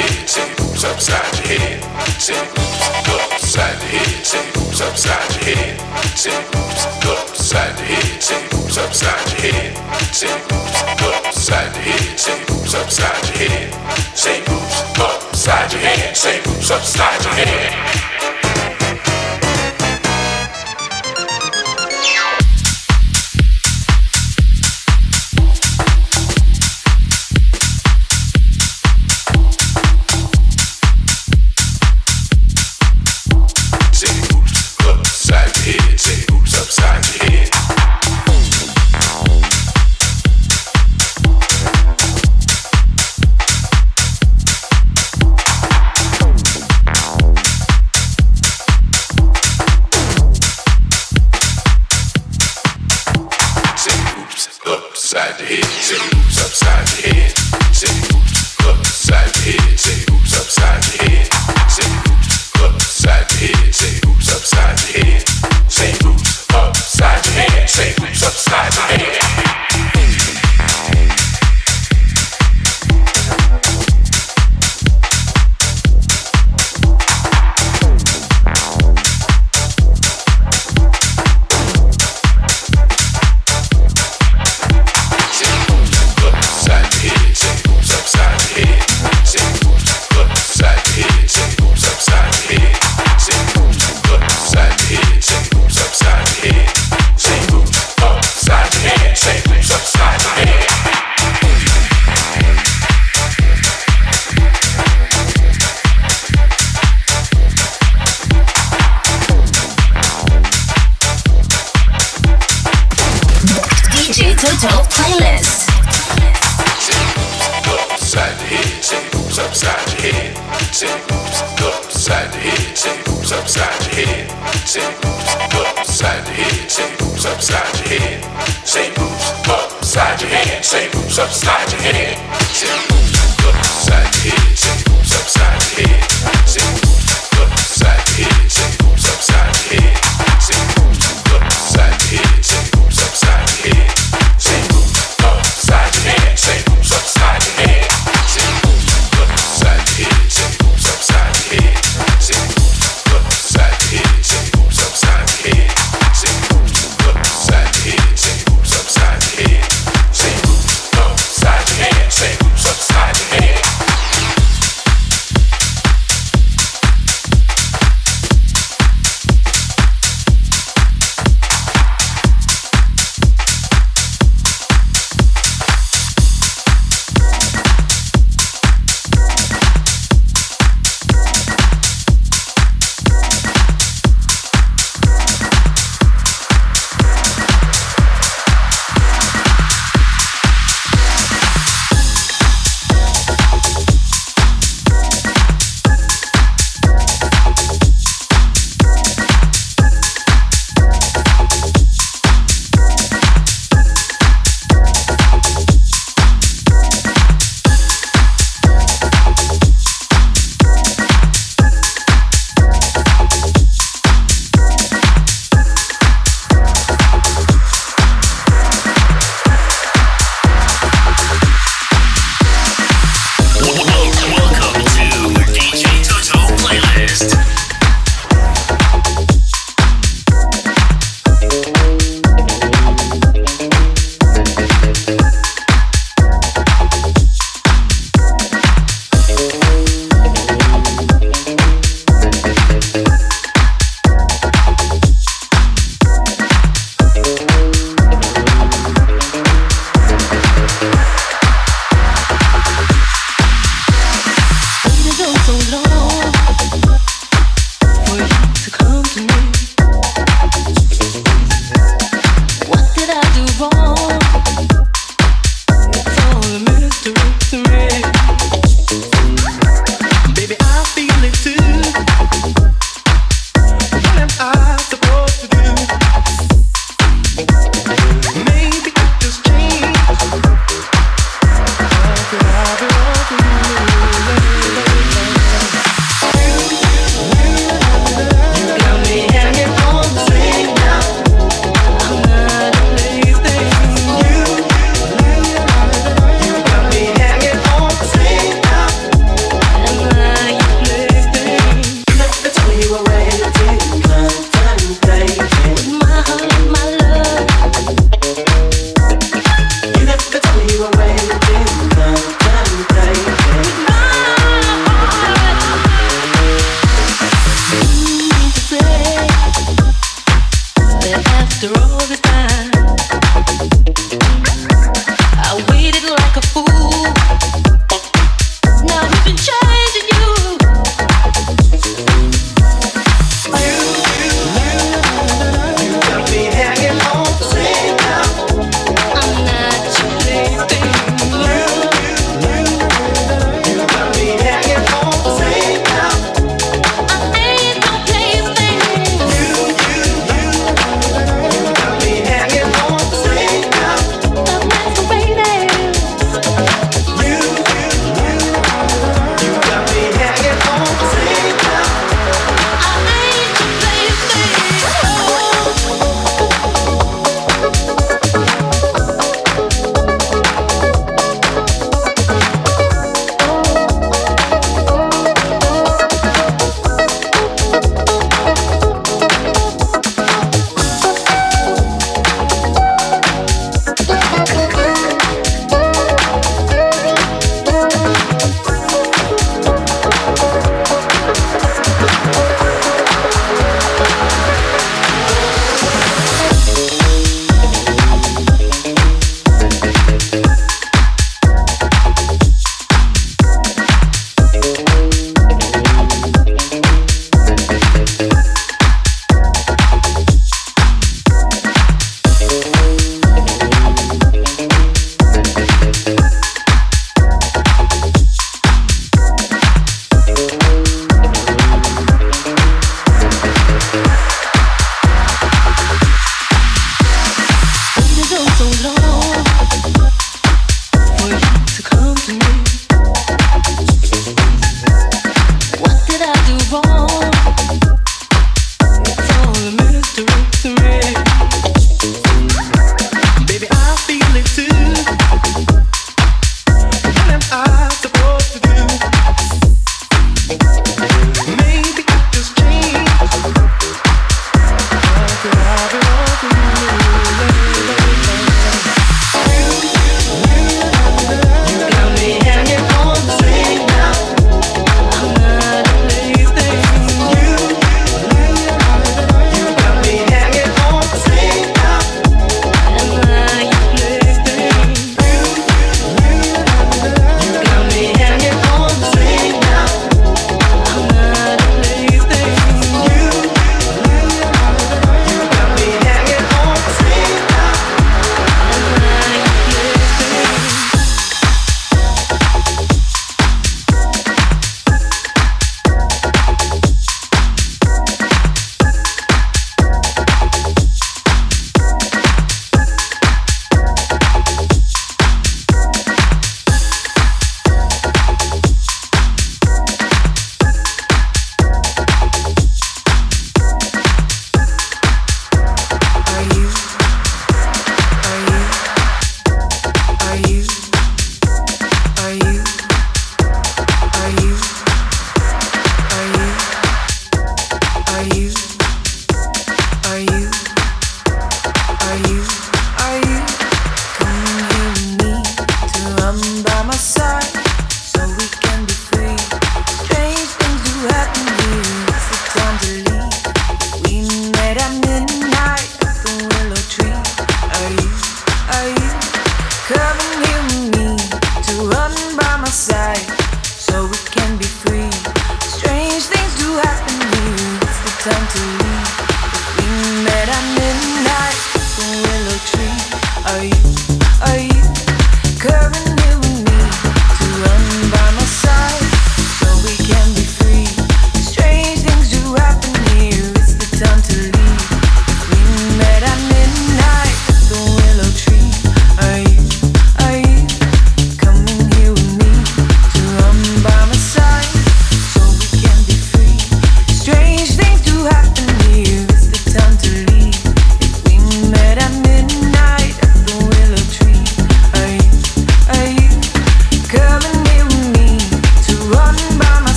Head say who's upside your head. Say hoops upside the head, say hoops upside your head. Say hoops hoops upside the head, say hoops upside your head. Say hoops hoops upside the head, say hoops upside your head. Say hoops hoops upside your head. Say hoops upside your head.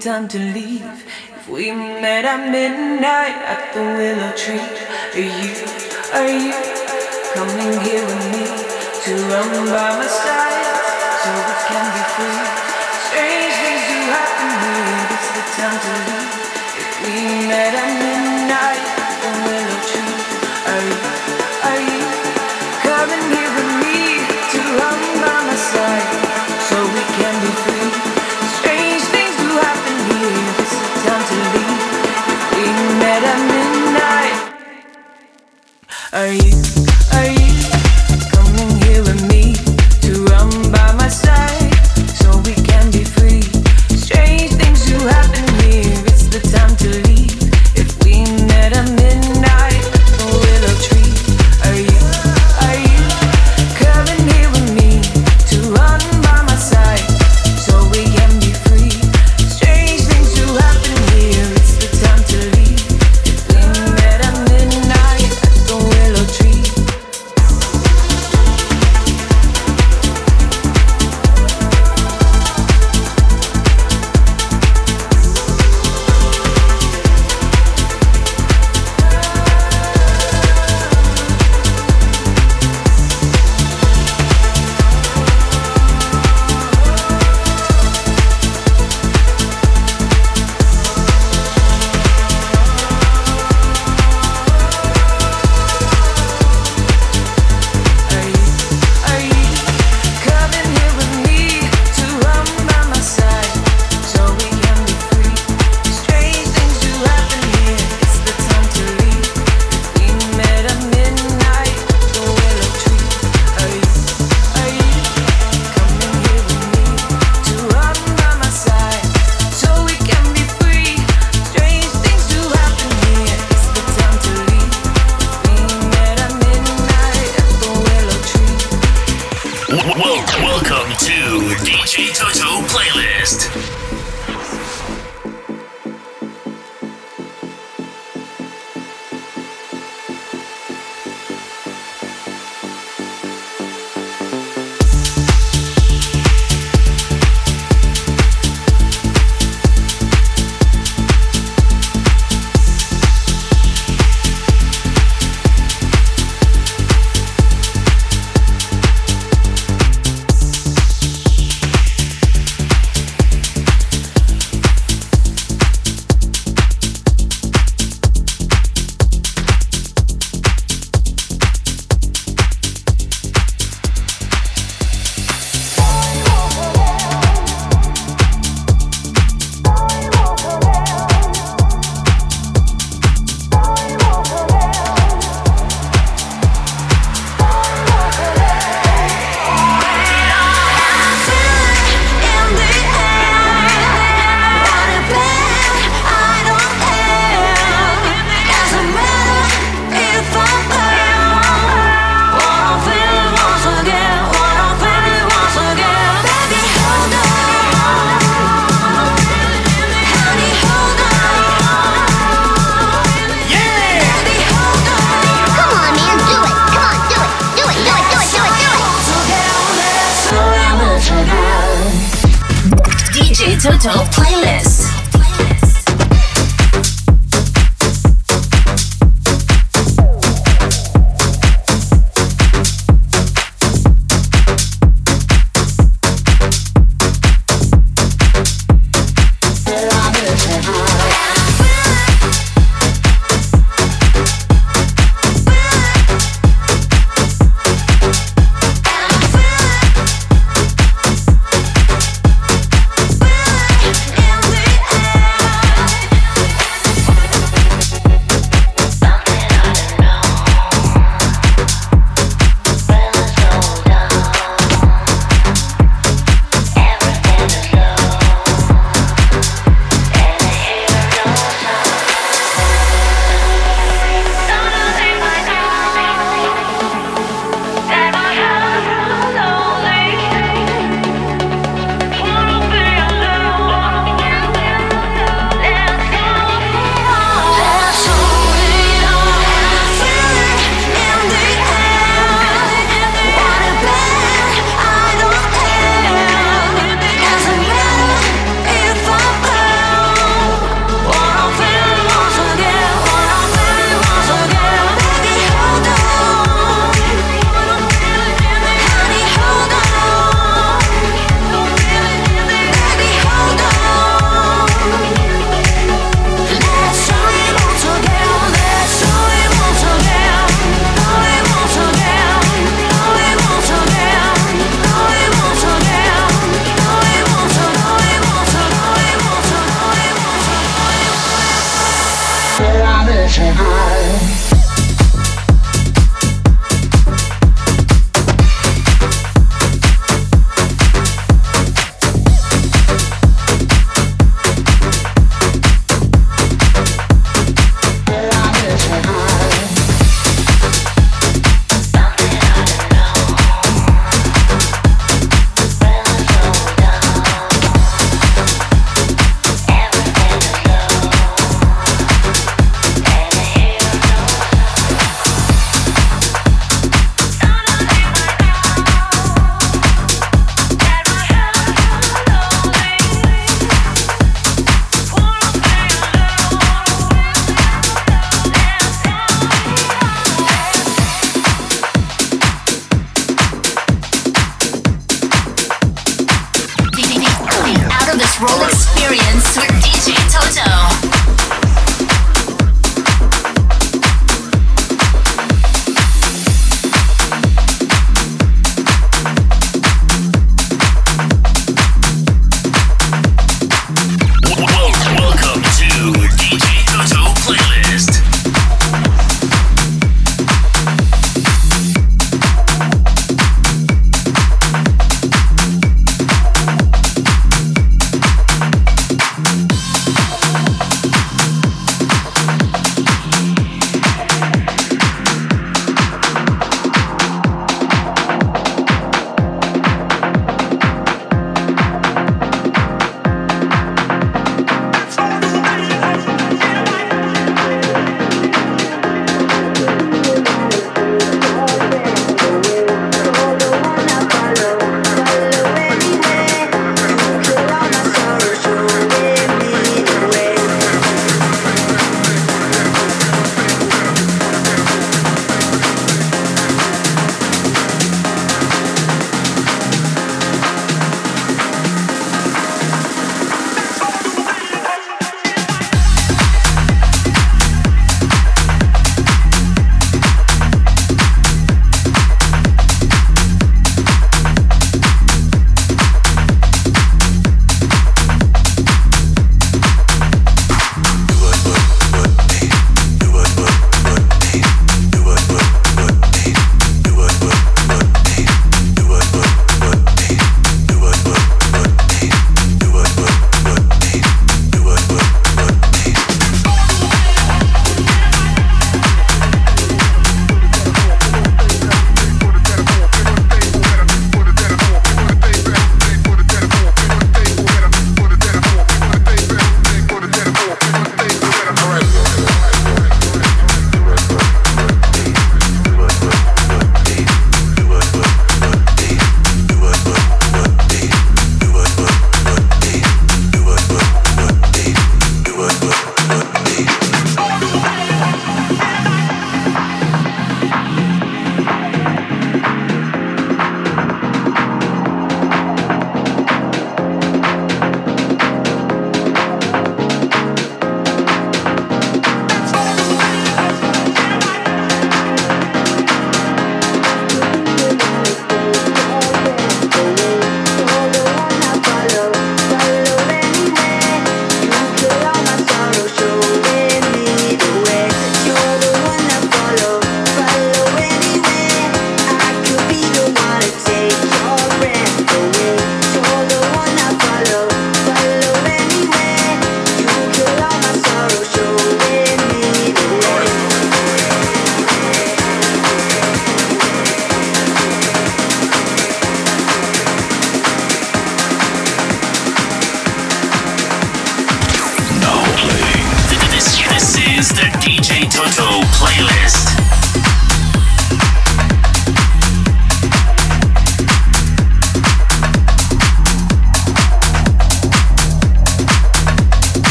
Time to are you,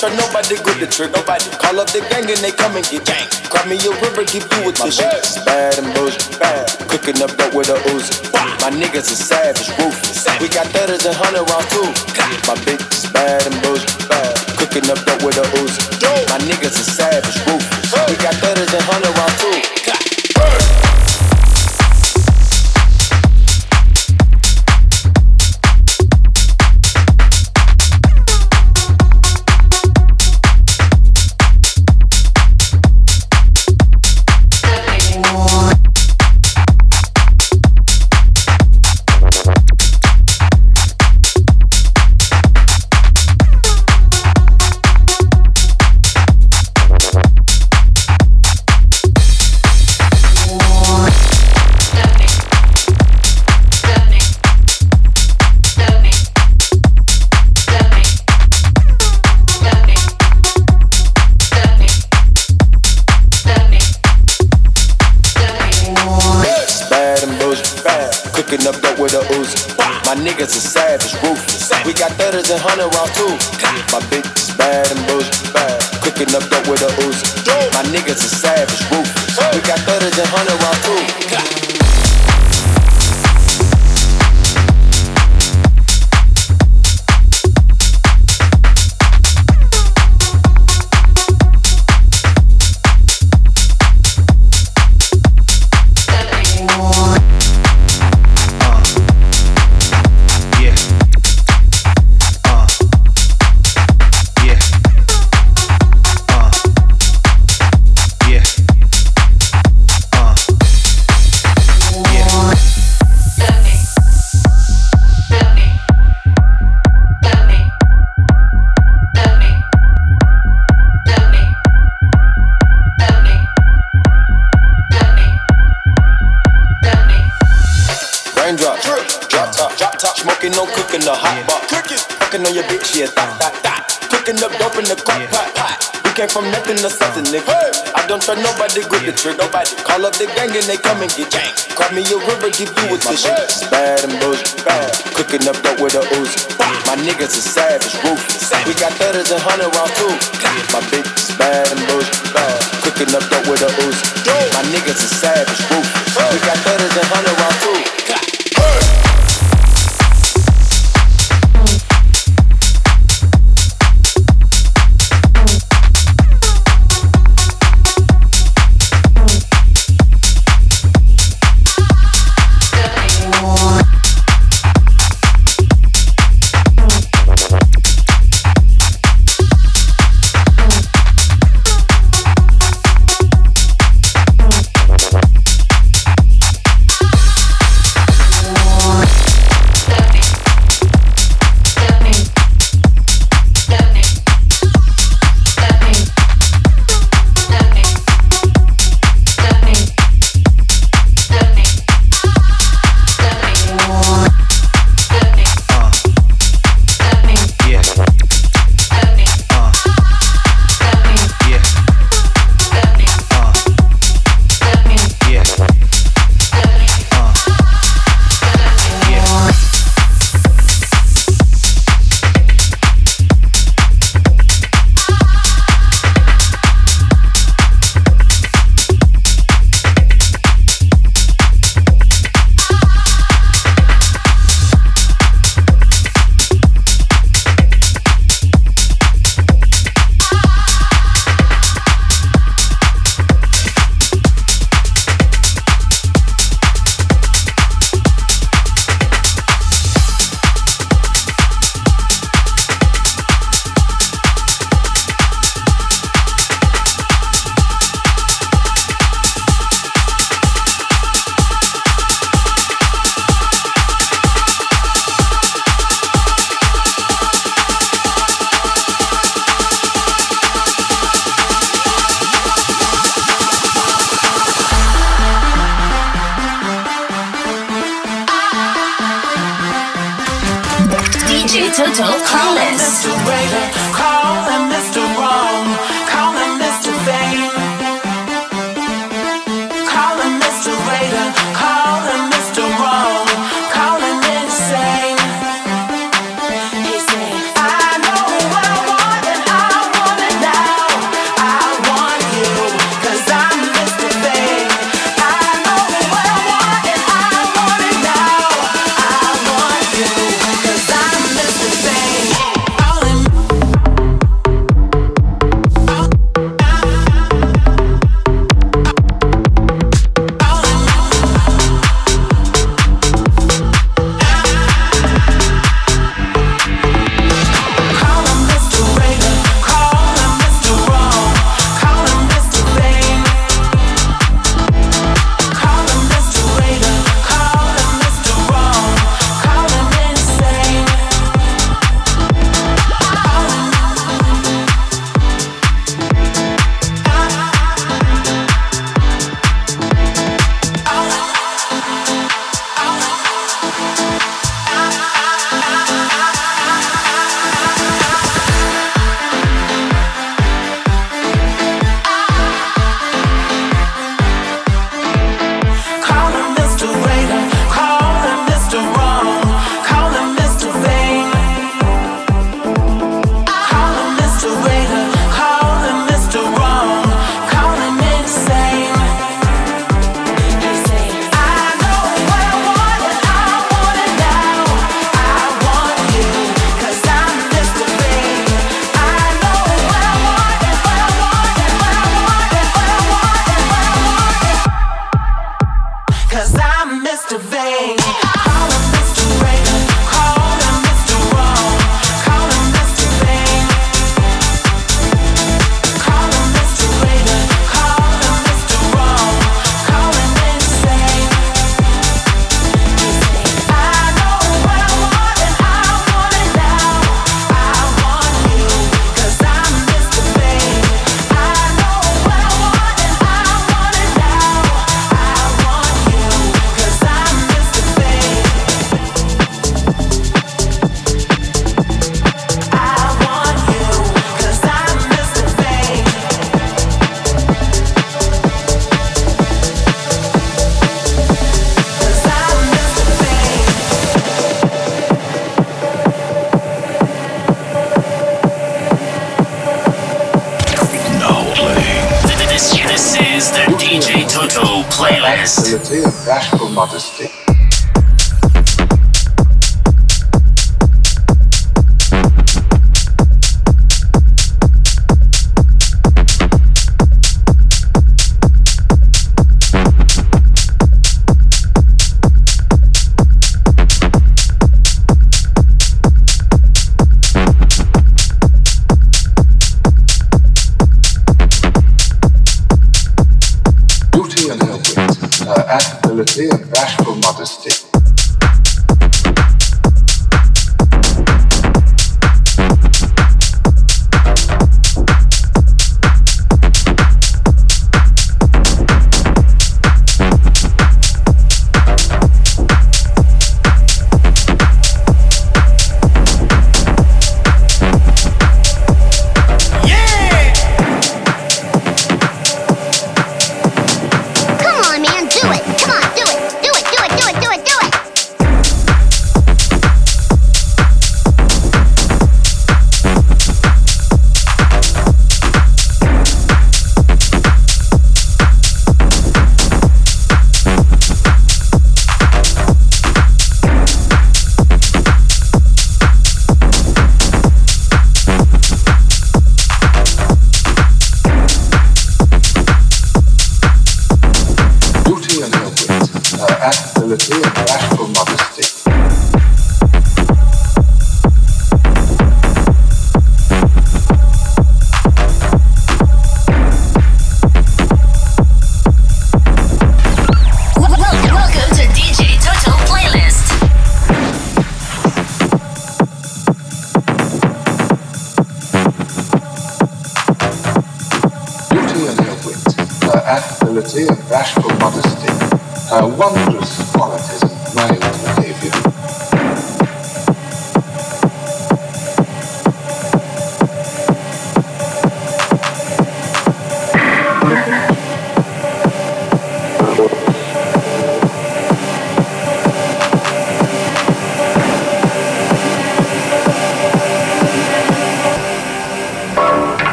so nobody good the trick. Nobody call up the gang and they come and get gang. Grab me a river, give you a tissue. Bad and bullshit, bad. Cooking up dope with a Uzi. My niggas are savage, ruthless. We got thudders and hundred round too.